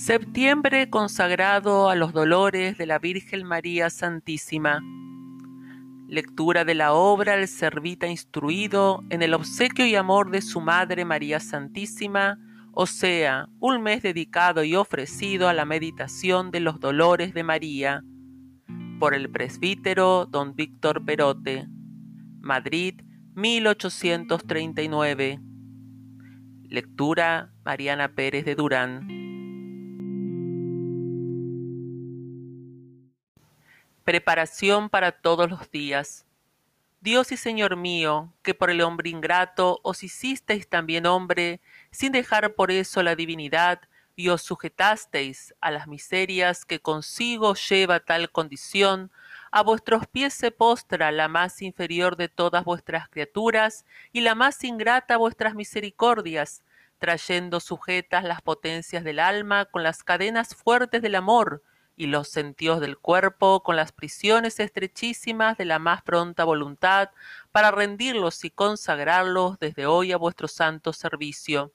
Septiembre consagrado a los dolores de la Virgen María Santísima. Lectura de la obra El Servita Instruido en el obsequio y amor de su Madre María Santísima, o sea, un mes dedicado y ofrecido a la meditación de los dolores de María, por el presbítero don Víctor Perote, Madrid, 1839. Lectura Mariana Pérez de Durán. Preparación para todos los días. Dios y Señor mío, que por el hombre ingrato os hicisteis también hombre, sin dejar por eso la divinidad, y os sujetasteis a las miserias que consigo lleva tal condición, a vuestros pies se postra la más inferior de todas vuestras criaturas y la más ingrata vuestras misericordias, trayendo sujetas las potencias del alma con las cadenas fuertes del amor, y los sentidos del cuerpo con las prisiones estrechísimas de la más pronta voluntad para rendirlos y consagrarlos desde hoy a vuestro santo servicio.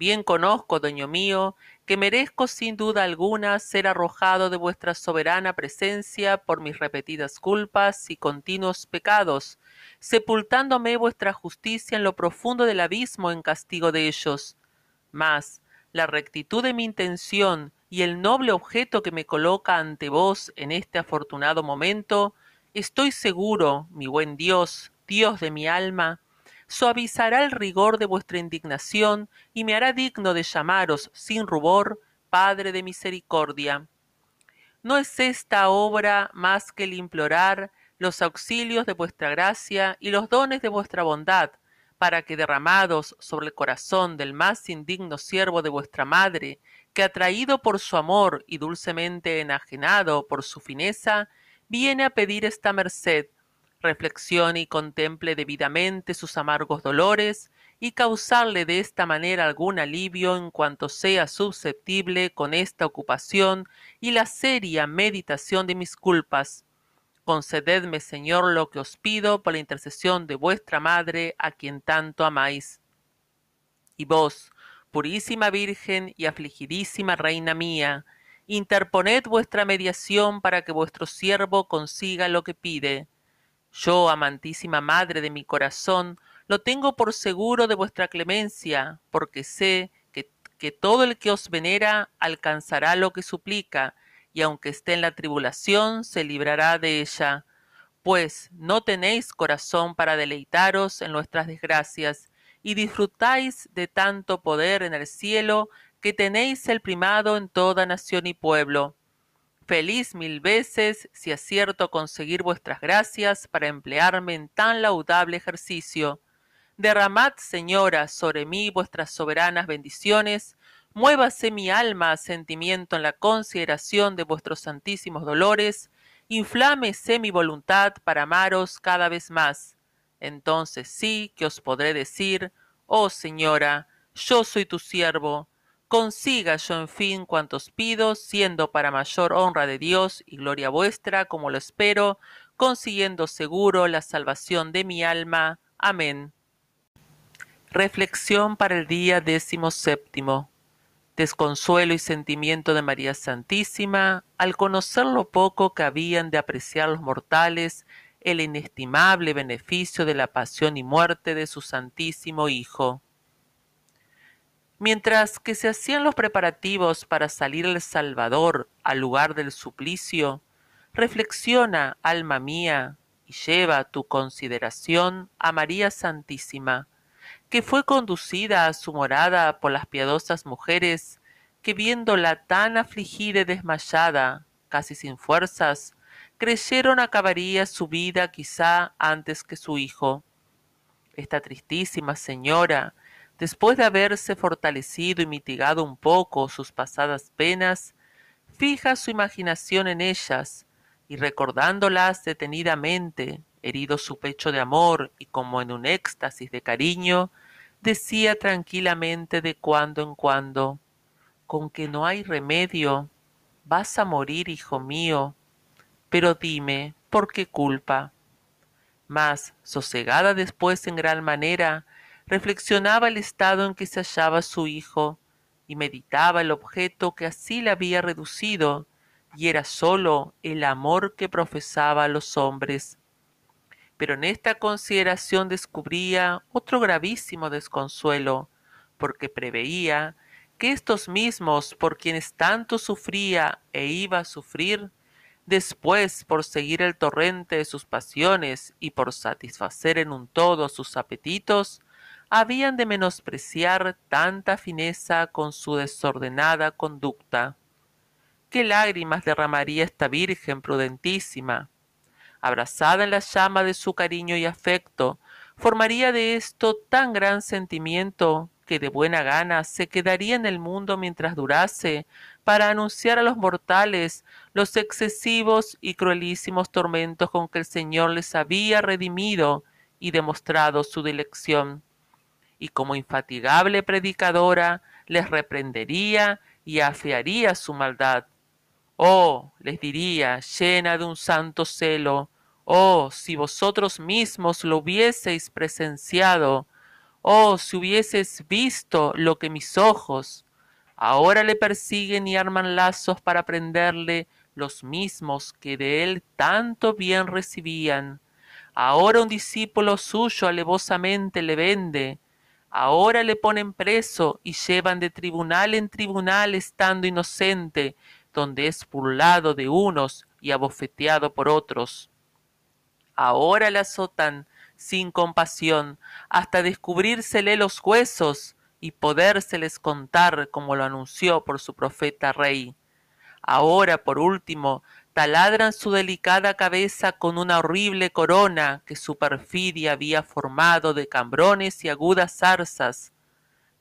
Bien conozco, dueño mío, que merezco sin duda alguna ser arrojado de vuestra soberana presencia por mis repetidas culpas y continuos pecados, sepultándome vuestra justicia en lo profundo del abismo en castigo de ellos. Mas la rectitud de mi intención y el noble objeto que me coloca ante vos en este afortunado momento, estoy seguro, mi buen Dios, Dios de mi alma, suavizará el rigor de vuestra indignación y me hará digno de llamaros sin rubor Padre de misericordia. ¿No es esta obra más que el implorar los auxilios de vuestra gracia y los dones de vuestra bondad, para que derramados sobre el corazón del más indigno siervo de vuestra madre, que atraído por su amor y dulcemente enajenado por su fineza, viene a pedir esta merced, reflexione y contemple debidamente sus amargos dolores, y causarle de esta manera algún alivio en cuanto sea susceptible con esta ocupación y la seria meditación de mis culpas, Concededme, Señor, lo que os pido por la intercesión de vuestra Madre, a quien tanto amáis. Y vos, purísima Virgen y afligidísima Reina mía, interponed vuestra mediación para que vuestro siervo consiga lo que pide. Yo, amantísima Madre de mi corazón, lo tengo por seguro de vuestra clemencia, porque sé que, que todo el que os venera alcanzará lo que suplica, y aunque esté en la tribulación, se librará de ella. Pues no tenéis corazón para deleitaros en nuestras desgracias, y disfrutáis de tanto poder en el cielo, que tenéis el primado en toda nación y pueblo. Feliz mil veces si acierto conseguir vuestras gracias para emplearme en tan laudable ejercicio. Derramad, Señora, sobre mí vuestras soberanas bendiciones, muévase mi alma a sentimiento en la consideración de vuestros santísimos dolores, inflámese mi voluntad para amaros cada vez más. Entonces sí que os podré decir, oh Señora, yo soy tu siervo, consiga yo en fin cuantos pido, siendo para mayor honra de Dios y gloria vuestra, como lo espero, consiguiendo seguro la salvación de mi alma. Amén. Reflexión para el día décimo séptimo desconsuelo y sentimiento de María Santísima, al conocer lo poco que habían de apreciar los mortales el inestimable beneficio de la pasión y muerte de su Santísimo Hijo. Mientras que se hacían los preparativos para salir el Salvador al lugar del suplicio, reflexiona, alma mía, y lleva tu consideración a María Santísima, que fue conducida a su morada por las piadosas mujeres, que viéndola tan afligida y desmayada, casi sin fuerzas, creyeron acabaría su vida quizá antes que su hijo. Esta tristísima señora, después de haberse fortalecido y mitigado un poco sus pasadas penas, fija su imaginación en ellas, y recordándolas detenidamente, herido su pecho de amor y como en un éxtasis de cariño, decía tranquilamente de cuando en cuando, con que no hay remedio, vas a morir, hijo mío, pero dime, ¿por qué culpa? Mas, sosegada después en gran manera, reflexionaba el estado en que se hallaba su hijo, y meditaba el objeto que así le había reducido, y era sólo el amor que profesaba a los hombres. Pero en esta consideración descubría otro gravísimo desconsuelo, porque preveía que estos mismos por quienes tanto sufría e iba a sufrir, después por seguir el torrente de sus pasiones y por satisfacer en un todo sus apetitos, habían de menospreciar tanta fineza con su desordenada conducta. ¿Qué lágrimas derramaría esta Virgen prudentísima? Abrazada en la llama de su cariño y afecto, formaría de esto tan gran sentimiento que de buena gana se quedaría en el mundo mientras durase, para anunciar a los mortales los excesivos y cruelísimos tormentos con que el Señor les había redimido y demostrado su dilección. Y como infatigable predicadora les reprendería y afearía su maldad. Oh, les diría, llena de un santo celo, oh, si vosotros mismos lo hubieseis presenciado, Oh, si hubieses visto lo que mis ojos. Ahora le persiguen y arman lazos para prenderle los mismos que de él tanto bien recibían. Ahora un discípulo suyo alevosamente le vende. Ahora le ponen preso y llevan de tribunal en tribunal estando inocente, donde es burlado de unos y abofeteado por otros. Ahora le azotan sin compasión, hasta descubrírsele los huesos y podérseles contar como lo anunció por su profeta rey. Ahora, por último, taladran su delicada cabeza con una horrible corona que su perfidia había formado de cambrones y agudas zarzas.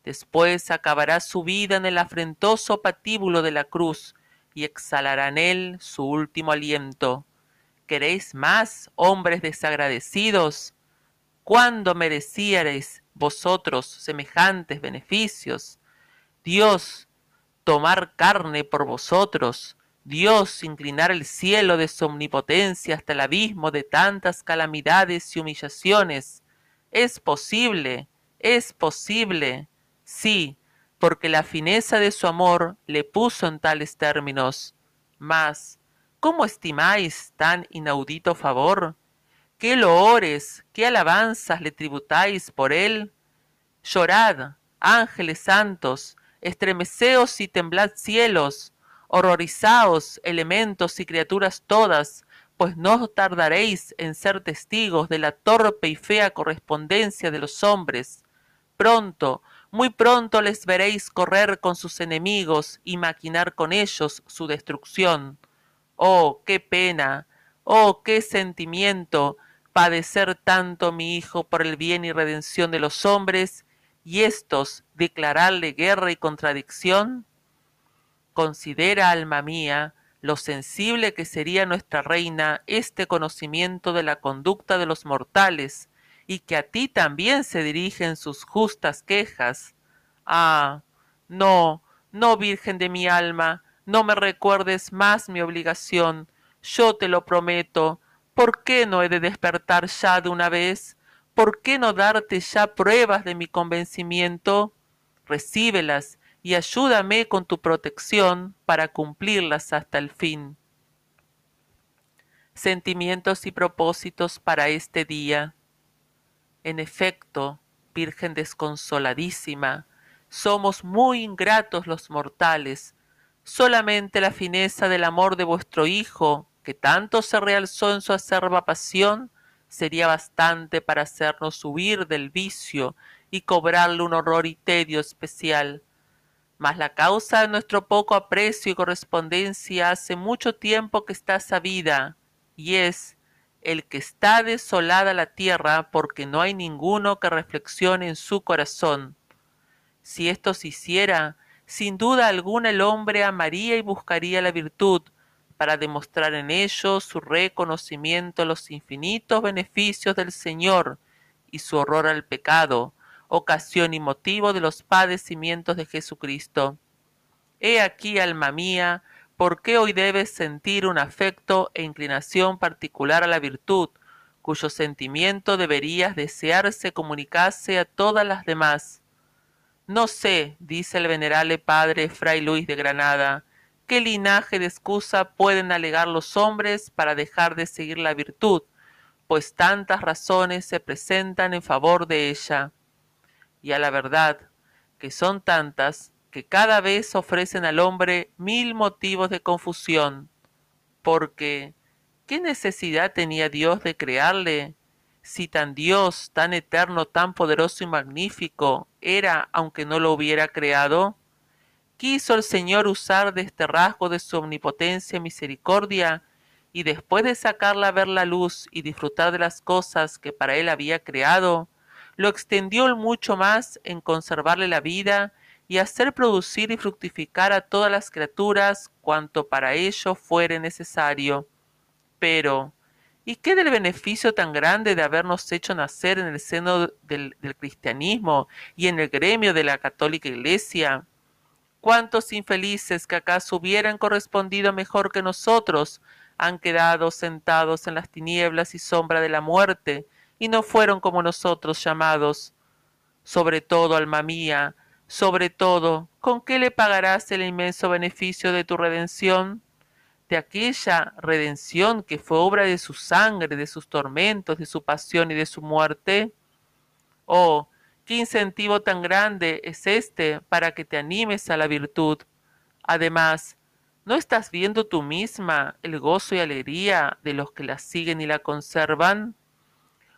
Después acabará su vida en el afrentoso patíbulo de la cruz y exhalará en él su último aliento. ¿Queréis más, hombres desagradecidos? ¿Cuándo merecierais vosotros semejantes beneficios? Dios tomar carne por vosotros, Dios inclinar el cielo de su omnipotencia hasta el abismo de tantas calamidades y humillaciones. Es posible, es posible, sí, porque la fineza de su amor le puso en tales términos. Mas, ¿cómo estimáis tan inaudito favor? qué loores, qué alabanzas le tributáis por él. Llorad, ángeles santos, estremeceos y temblad cielos, horrorizaos, elementos y criaturas todas, pues no tardaréis en ser testigos de la torpe y fea correspondencia de los hombres. Pronto, muy pronto les veréis correr con sus enemigos y maquinar con ellos su destrucción. Oh, qué pena, oh, qué sentimiento, padecer tanto mi Hijo por el bien y redención de los hombres, y éstos declararle guerra y contradicción? Considera, alma mía, lo sensible que sería nuestra reina este conocimiento de la conducta de los mortales, y que a ti también se dirigen sus justas quejas. Ah, no, no, Virgen de mi alma, no me recuerdes más mi obligación, yo te lo prometo, ¿Por qué no he de despertar ya de una vez? ¿Por qué no darte ya pruebas de mi convencimiento? Recíbelas y ayúdame con tu protección para cumplirlas hasta el fin. Sentimientos y propósitos para este día. En efecto, Virgen desconsoladísima, somos muy ingratos los mortales. Solamente la fineza del amor de vuestro Hijo que tanto se realzó en su acerba pasión, sería bastante para hacernos huir del vicio y cobrarle un horror y tedio especial. Mas la causa de nuestro poco aprecio y correspondencia hace mucho tiempo que está sabida, y es el que está desolada la tierra porque no hay ninguno que reflexione en su corazón. Si esto se hiciera, sin duda alguna el hombre amaría y buscaría la virtud, para demostrar en ello su reconocimiento a los infinitos beneficios del Señor y su horror al pecado, ocasión y motivo de los padecimientos de Jesucristo. He aquí, alma mía, por qué hoy debes sentir un afecto e inclinación particular a la virtud, cuyo sentimiento deberías desearse comunicase a todas las demás. No sé, dice el venerable padre Fray Luis de Granada, qué linaje de excusa pueden alegar los hombres para dejar de seguir la virtud, pues tantas razones se presentan en favor de ella. Y a la verdad, que son tantas, que cada vez ofrecen al hombre mil motivos de confusión, porque ¿qué necesidad tenía Dios de crearle si tan Dios, tan eterno, tan poderoso y magnífico era, aunque no lo hubiera creado? Quiso el Señor usar de este rasgo de su omnipotencia y misericordia, y después de sacarla a ver la luz y disfrutar de las cosas que para él había creado, lo extendió mucho más en conservarle la vida y hacer producir y fructificar a todas las criaturas cuanto para ello fuere necesario. Pero, ¿Y qué del beneficio tan grande de habernos hecho nacer en el seno del, cristianismo y en el gremio de la católica iglesia? ¿Cuántos infelices que acaso hubieran correspondido mejor que nosotros han quedado sentados en las tinieblas y sombra de la muerte y no fueron como nosotros llamados? Sobre todo, alma mía, sobre todo, ¿con qué le pagarás el inmenso beneficio de tu redención? De aquella redención que fue obra de su sangre, de sus tormentos, de su pasión y de su muerte? Oh, qué incentivo tan grande es este para que te animes a la virtud. Además, ¿no estás viendo tú misma el gozo y alegría de los que la siguen y la conservan?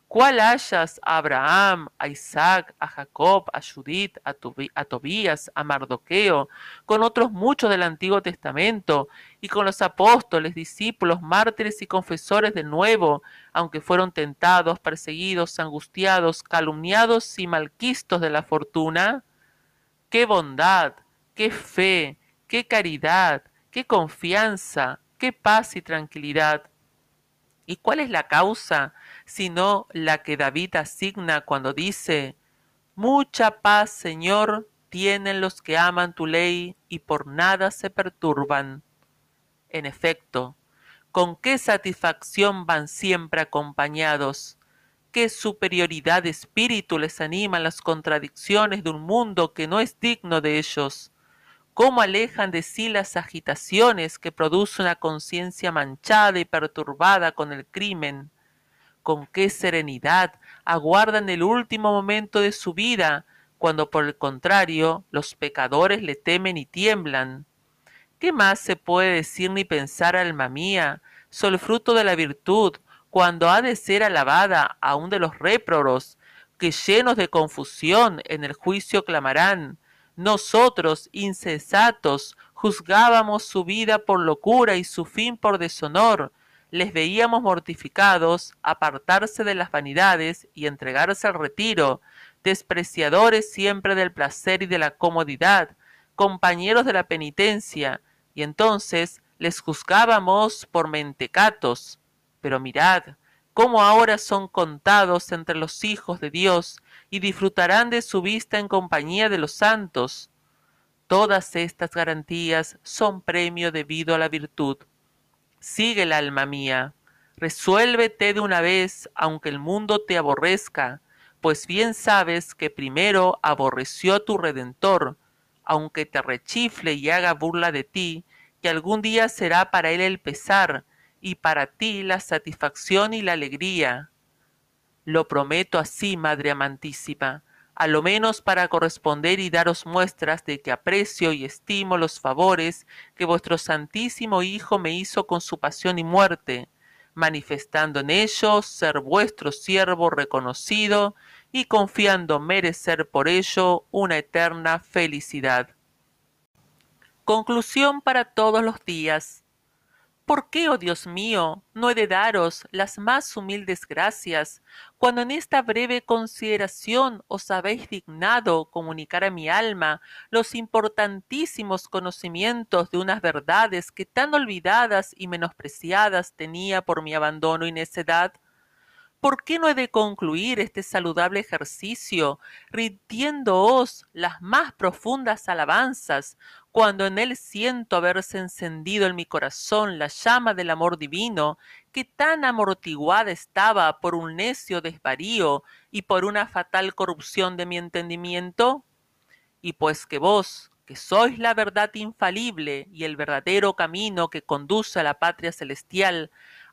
¿Cuál hayas a Abraham, a Isaac, a Jacob, a Judith, a, Tobías, a Mardoqueo, con otros muchos del Antiguo Testamento, y con los apóstoles, discípulos, mártires y confesores del Nuevo, aunque fueron tentados, perseguidos, angustiados, calumniados y malquistos de la fortuna? ¡Qué bondad! ¡Qué fe! ¡Qué caridad! ¡Qué confianza! ¡Qué paz y tranquilidad! ¿Y cuál es la causa? Sino la que David asigna cuando dice, Mucha paz, Señor, tienen los que aman tu ley y por nada se perturban. En efecto, con qué satisfacción van siempre acompañados, qué superioridad de espíritu les animan las contradicciones de un mundo que no es digno de ellos, cómo alejan de sí las agitaciones que produce una conciencia manchada y perturbada con el crimen, con qué serenidad aguardan el último momento de su vida, cuando por el contrario los pecadores le temen y tiemblan. ¿Qué más se puede decir ni pensar, alma mía, el fruto de la virtud, cuando ha de ser alabada aún de los réprobos, que llenos de confusión en el juicio clamarán, nosotros, insensatos, juzgábamos su vida por locura y su fin por deshonor, les veíamos mortificados, apartarse de las vanidades y entregarse al retiro, despreciadores siempre del placer y de la comodidad, compañeros de la penitencia, y entonces les juzgábamos por mentecatos. Pero mirad, cómo ahora son contados entre los hijos de Dios y disfrutarán de su vista en compañía de los santos. Todas estas garantías son premio debido a la virtud. Sigue el alma mía, resuélvete de una vez, aunque el mundo te aborrezca, pues bien sabes que primero aborreció a tu Redentor, aunque te rechifle y haga burla de ti, que algún día será para él el pesar, y para ti la satisfacción y la alegría. Lo prometo así, Madre amantísima, a lo menos para corresponder y daros muestras de que aprecio y estimo los favores que vuestro Santísimo Hijo me hizo con su pasión y muerte, manifestando en ello ser vuestro siervo reconocido y confiando merecer por ello una eterna felicidad. Conclusión para todos los días. ¿Por qué, oh Dios mío, no he de daros las más humildes gracias, cuando en esta breve consideración os habéis dignado comunicar a mi alma los importantísimos conocimientos de unas verdades que tan olvidadas y menospreciadas tenía por mi abandono y necedad? ¿Por qué no he de concluir este saludable ejercicio rindiéndoos las más profundas alabanzas, cuando en él siento haberse encendido en mi corazón la llama del amor divino, que tan amortiguada estaba por un necio desvarío y por una fatal corrupción de mi entendimiento? Y pues que vos, que sois la verdad infalible y el verdadero camino que conduce a la patria celestial,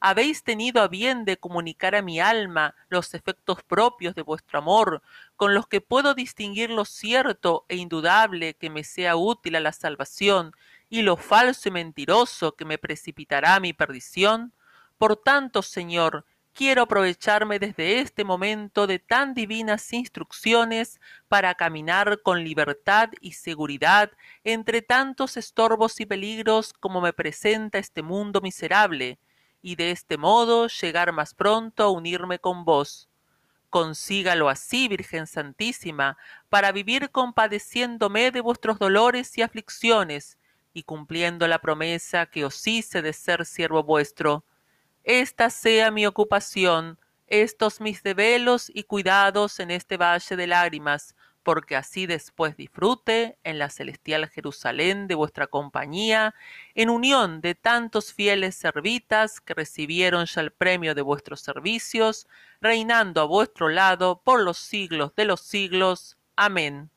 habéis tenido a bien de comunicar a mi alma los efectos propios de vuestro amor, con los que puedo distinguir lo cierto e indudable que me sea útil a la salvación, y lo falso y mentiroso que me precipitará a mi perdición? Por tanto, Señor, quiero aprovecharme desde este momento de tan divinas instrucciones para caminar con libertad y seguridad entre tantos estorbos y peligros como me presenta este mundo miserable, y de este modo llegar más pronto a unirme con vos. Consígalo así, Virgen Santísima, para vivir compadeciéndome de vuestros dolores y aflicciones, y cumpliendo la promesa que os hice de ser siervo vuestro esta sea mi ocupación, estos mis develos y cuidados en este valle de lágrimas, porque así después disfrute en la celestial Jerusalén de vuestra compañía, en unión de tantos fieles servitas que recibieron ya el premio de vuestros servicios, reinando a vuestro lado por los siglos de los siglos. Amén.